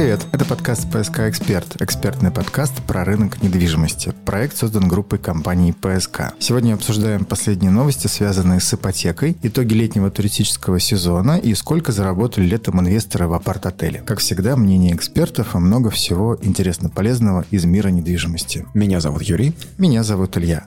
привет! Это подкаст «ПСК Эксперт», экспертный подкаст про рынок недвижимости. Проект создан группой компании «ПСК». Сегодня обсуждаем последние новости, связанные с ипотекой, итоги летнего туристического сезона и сколько заработали летом инвесторы в апарт-отеле. Как всегда, мнение экспертов и много всего интересно полезного из мира недвижимости. Меня зовут Юрий. Меня зовут Илья.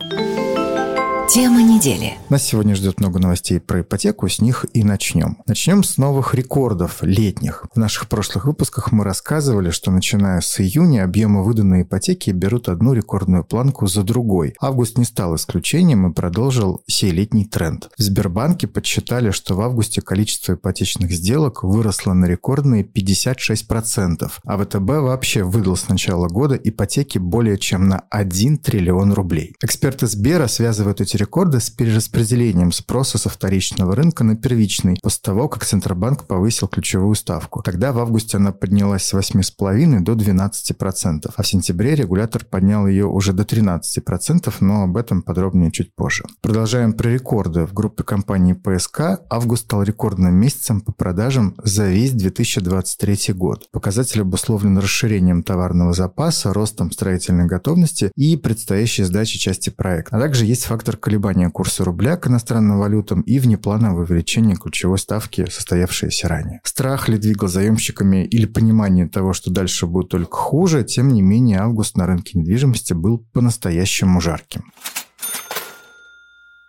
Тема недели. Нас сегодня ждет много новостей про ипотеку, с них и начнем. Начнем с новых рекордов летних. В наших прошлых выпусках мы рассказывали, что начиная с июня объемы выданной ипотеки берут одну рекордную планку за другой. Август не стал исключением и продолжил сей летний тренд. В Сбербанке подсчитали, что в августе количество ипотечных сделок выросло на рекордные 56%, а ВТБ вообще выдал с начала года ипотеки более чем на 1 триллион рублей. Эксперты Сбера связывают эти рекорды с перераспределением спроса со вторичного рынка на первичный после того, как Центробанк повысил ключевую ставку. Тогда в августе она поднялась с 8,5 до 12%, а в сентябре регулятор поднял ее уже до 13%, но об этом подробнее чуть позже. Продолжаем про рекорды. В группе компании ПСК август стал рекордным месяцем по продажам за весь 2023 год. Показатель обусловлен расширением товарного запаса, ростом строительной готовности и предстоящей сдачи части проекта. А также есть фактор колебания курса рубля к иностранным валютам и внеплановое увеличение ключевой ставки, состоявшееся ранее. Страх ли двигал заемщиками или понимание того, что дальше будет только хуже, тем не менее август на рынке недвижимости был по-настоящему жарким.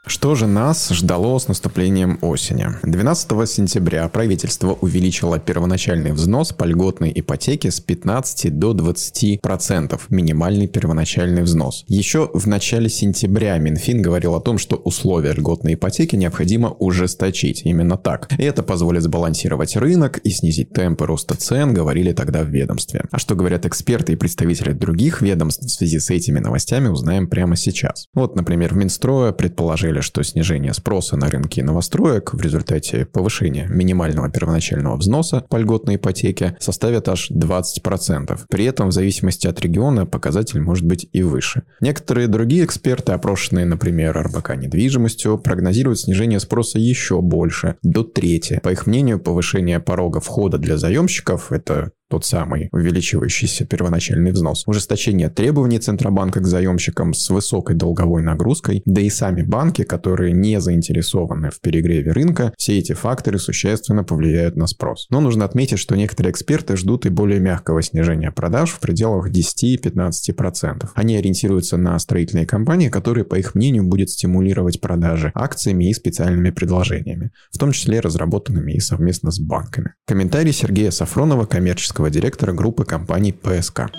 Что же нас ждало с наступлением осени? 12 сентября правительство увеличило первоначальный взнос по льготной ипотеке с 15 до 20 процентов, минимальный первоначальный взнос. Еще в начале сентября Минфин говорил о том, что условия льготной ипотеки необходимо ужесточить. Именно так. И это позволит сбалансировать рынок и снизить темпы роста цен, говорили тогда в ведомстве. А что говорят эксперты и представители других ведомств в связи с этими новостями, узнаем прямо сейчас. Вот, например, в Минстроя предположили, предположили, что снижение спроса на рынке новостроек в результате повышения минимального первоначального взноса по льготной ипотеке составит аж 20%. При этом в зависимости от региона показатель может быть и выше. Некоторые другие эксперты, опрошенные, например, РБК недвижимостью, прогнозируют снижение спроса еще больше, до трети. По их мнению, повышение порога входа для заемщиков – это тот самый увеличивающийся первоначальный взнос, ужесточение требований Центробанка к заемщикам с высокой долговой нагрузкой, да и сами банки, которые не заинтересованы в перегреве рынка, все эти факторы существенно повлияют на спрос. Но нужно отметить, что некоторые эксперты ждут и более мягкого снижения продаж в пределах 10-15%. Они ориентируются на строительные компании, которые, по их мнению, будут стимулировать продажи акциями и специальными предложениями, в том числе разработанными и совместно с банками. Комментарий Сергея Сафронова, коммерческого директора группы компаний ПСК.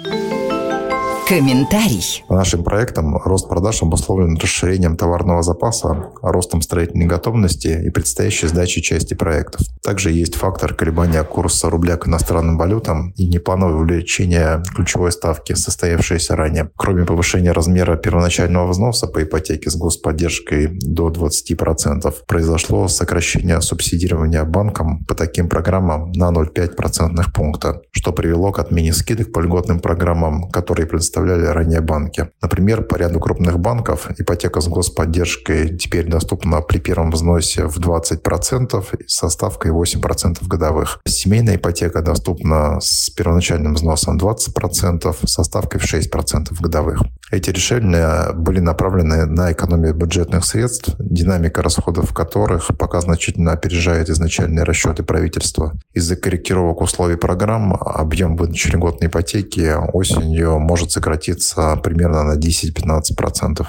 Комментарий. Нашим проектам рост продаж обусловлен расширением товарного запаса, ростом строительной готовности и предстоящей сдачей части проектов. Также есть фактор колебания курса рубля к иностранным валютам и неплановое увеличение ключевой ставки, состоявшееся ранее. Кроме повышения размера первоначального взноса по ипотеке с господдержкой до 20%, произошло сокращение субсидирования банкам по таким программам на 0,5 процентных пункта, что привело к отмене скидок по льготным программам, которые предоставляют предоставляли ранее банки. Например, по ряду крупных банков ипотека с господдержкой теперь доступна при первом взносе в 20% со ставкой 8% годовых. Семейная ипотека доступна с первоначальным взносом 20% со ставкой в 6% годовых. Эти решения были направлены на экономию бюджетных средств, динамика расходов которых пока значительно опережает изначальные расчеты правительства. Из-за корректировок условий программ объем выдачи льготной ипотеки осенью может сократиться сократится примерно на 10-15%.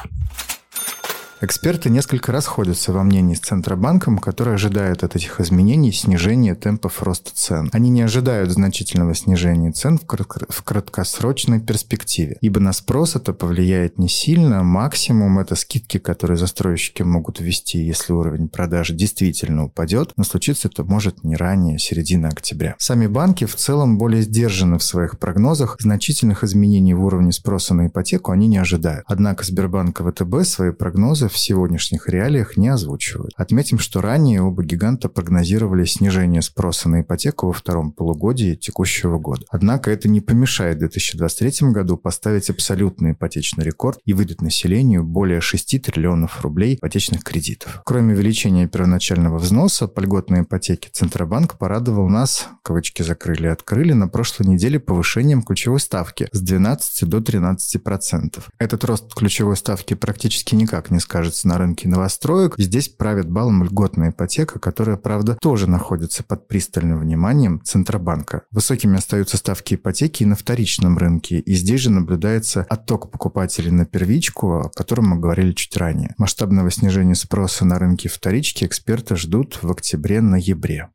Эксперты несколько расходятся во мнении с Центробанком, который ожидает от этих изменений снижения темпов роста цен. Они не ожидают значительного снижения цен в, в краткосрочной перспективе, ибо на спрос это повлияет не сильно, максимум это скидки, которые застройщики могут ввести, если уровень продажи действительно упадет, но случиться это может не ранее середины октября. Сами банки в целом более сдержаны в своих прогнозах, значительных изменений в уровне спроса на ипотеку они не ожидают. Однако Сбербанк и ВТБ свои прогнозы прогнозы в сегодняшних реалиях не озвучивают. Отметим, что ранее оба гиганта прогнозировали снижение спроса на ипотеку во втором полугодии текущего года. Однако это не помешает в 2023 году поставить абсолютный ипотечный рекорд и выдать населению более 6 триллионов рублей ипотечных кредитов. Кроме увеличения первоначального взноса по льготной ипотеке, Центробанк порадовал нас, кавычки закрыли и открыли, на прошлой неделе повышением ключевой ставки с 12 до 13 процентов. Этот рост ключевой ставки практически никак не скажется на рынке новостроек. Здесь правит балом льготная ипотека, которая, правда, тоже находится под пристальным вниманием Центробанка. Высокими остаются ставки ипотеки и на вторичном рынке, и здесь же наблюдается отток покупателей на первичку, о котором мы говорили чуть ранее. Масштабного снижения спроса на рынке вторички эксперты ждут в октябре-ноябре.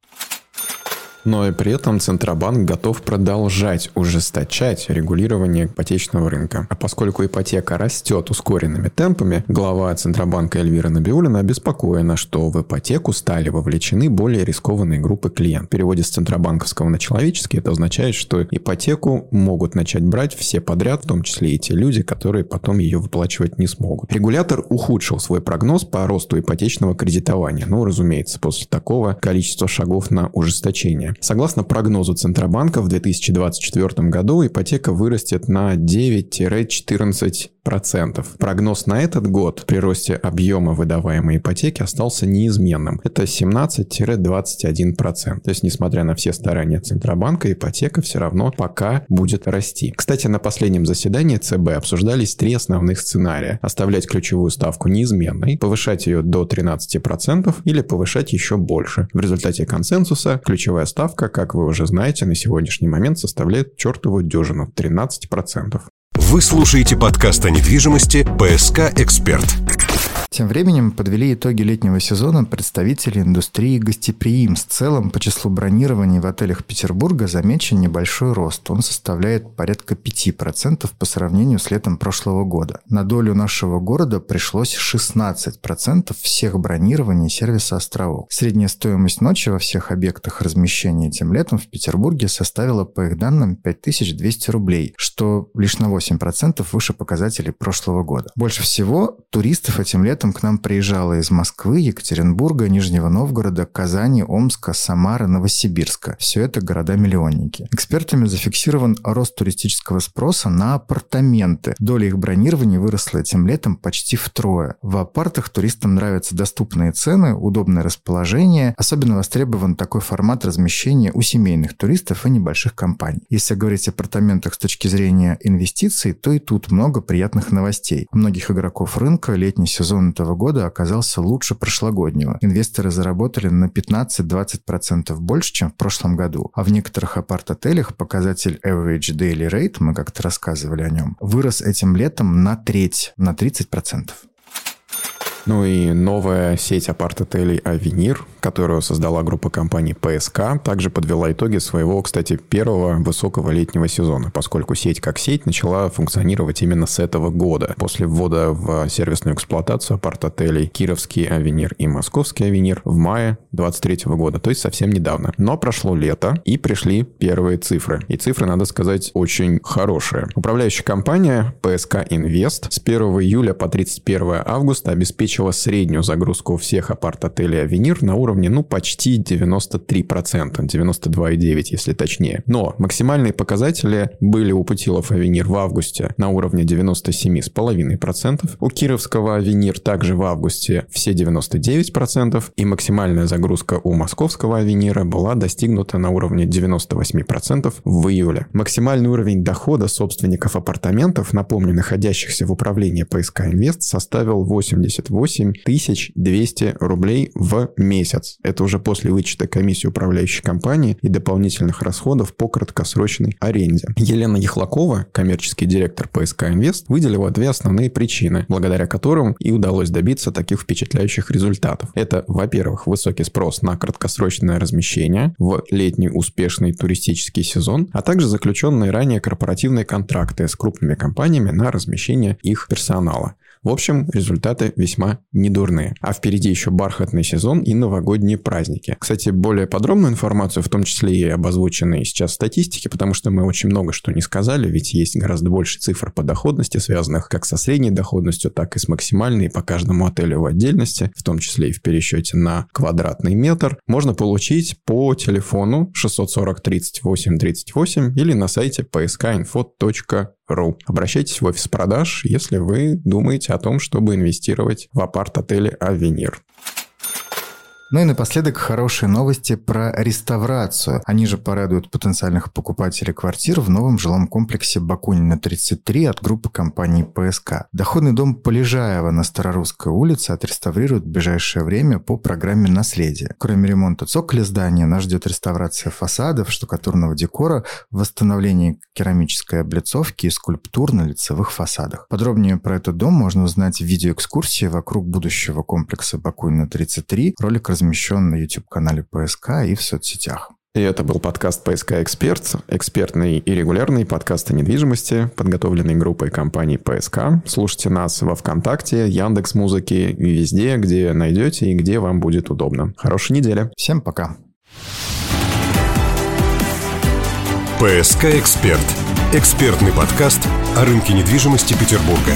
Но и при этом Центробанк готов продолжать ужесточать регулирование ипотечного рынка. А поскольку ипотека растет ускоренными темпами, глава Центробанка Эльвира Набиулина обеспокоена, что в ипотеку стали вовлечены более рискованные группы клиентов. В переводе с центробанковского на человеческий это означает, что ипотеку могут начать брать все подряд, в том числе и те люди, которые потом ее выплачивать не смогут. Регулятор ухудшил свой прогноз по росту ипотечного кредитования. Ну, разумеется, после такого количества шагов на ужесточение. Согласно прогнозу Центробанка, в 2024 году ипотека вырастет на 9-14 процентов. Прогноз на этот год при росте объема выдаваемой ипотеки остался неизменным. Это 17-21%. То есть, несмотря на все старания Центробанка, ипотека все равно пока будет расти. Кстати, на последнем заседании ЦБ обсуждались три основных сценария. Оставлять ключевую ставку неизменной, повышать ее до 13% или повышать еще больше. В результате консенсуса ключевая ставка, как вы уже знаете, на сегодняшний момент составляет чертову дюжину 13%. Вы слушаете подкаст о недвижимости «ПСК Эксперт». Тем временем подвели итоги летнего сезона представители индустрии гостеприимств. В целом, по числу бронирований в отелях Петербурга замечен небольшой рост. Он составляет порядка 5% по сравнению с летом прошлого года. На долю нашего города пришлось 16% всех бронирований сервиса островов. Средняя стоимость ночи во всех объектах размещения этим летом в Петербурге составила, по их данным, 5200 рублей, что лишь на 8% выше показателей прошлого года. Больше всего туристов этим летом летом к нам приезжала из Москвы, Екатеринбурга, Нижнего Новгорода, Казани, Омска, Самары, Новосибирска. Все это города-миллионники. Экспертами зафиксирован рост туристического спроса на апартаменты. Доля их бронирования выросла этим летом почти втрое. В апартах туристам нравятся доступные цены, удобное расположение. Особенно востребован такой формат размещения у семейных туристов и небольших компаний. Если говорить о апартаментах с точки зрения инвестиций, то и тут много приятных новостей. У многих игроков рынка летний сезон этого года оказался лучше прошлогоднего. Инвесторы заработали на 15-20% больше, чем в прошлом году. А в некоторых апарт-отелях показатель Average Daily Rate, мы как-то рассказывали о нем, вырос этим летом на треть, на 30%. Ну и новая сеть апарт-отелей «Авенир», которую создала группа компаний ПСК, также подвела итоги своего, кстати, первого высокого летнего сезона, поскольку сеть как сеть начала функционировать именно с этого года. После ввода в сервисную эксплуатацию апарт-отелей «Кировский Авенир» и «Московский Авенир» в мае 2023 года, то есть совсем недавно. Но прошло лето, и пришли первые цифры. И цифры, надо сказать, очень хорошие. Управляющая компания ПСК Инвест с 1 июля по 31 августа обеспечила обеспечила среднюю загрузку всех апарт-отелей «Авенир» на уровне, ну, почти 93%, 92,9% если точнее. Но максимальные показатели были у Путилов «Авенир» в августе на уровне 97,5%, у Кировского «Авенир» также в августе все 99%, и максимальная загрузка у Московского «Авенира» была достигнута на уровне 98% в июле. Максимальный уровень дохода собственников апартаментов, напомню, находящихся в управлении ПСК Инвест, составил 88 8200 рублей в месяц. Это уже после вычета комиссии управляющей компании и дополнительных расходов по краткосрочной аренде. Елена Ехлакова, коммерческий директор ПСК Инвест, выделила две основные причины, благодаря которым и удалось добиться таких впечатляющих результатов. Это, во-первых, высокий спрос на краткосрочное размещение в летний успешный туристический сезон, а также заключенные ранее корпоративные контракты с крупными компаниями на размещение их персонала. В общем, результаты весьма недурные. А впереди еще бархатный сезон и новогодние праздники. Кстати, более подробную информацию, в том числе и об озвученной сейчас статистике, потому что мы очень много что не сказали, ведь есть гораздо больше цифр по доходности, связанных как со средней доходностью, так и с максимальной по каждому отелю в отдельности, в том числе и в пересчете на квадратный метр, можно получить по телефону 640 38 38 или на сайте pskinfo.ru. Обращайтесь в офис продаж, если вы думаете о том, чтобы инвестировать в апарт-отеле «Авенир». Ну и напоследок хорошие новости про реставрацию. Они же порадуют потенциальных покупателей квартир в новом жилом комплексе Бакунина 33 от группы компании ПСК. Доходный дом Полежаева на Старорусской улице отреставрируют в ближайшее время по программе наследия. Кроме ремонта цоколя здания, нас ждет реставрация фасадов, штукатурного декора, восстановление керамической облицовки и скульптур на лицевых фасадах. Подробнее про этот дом можно узнать в видеоэкскурсии вокруг будущего комплекса Бакунина 33. Ролик размещен на YouTube-канале ПСК и в соцсетях. И это был подкаст «ПСК Эксперт», экспертный и регулярный подкаст о недвижимости, подготовленный группой компании «ПСК». Слушайте нас во Вконтакте, Яндекс Музыки и везде, где найдете и где вам будет удобно. Хорошей недели. Всем пока. «ПСК Эксперт» – экспертный подкаст о рынке недвижимости Петербурга.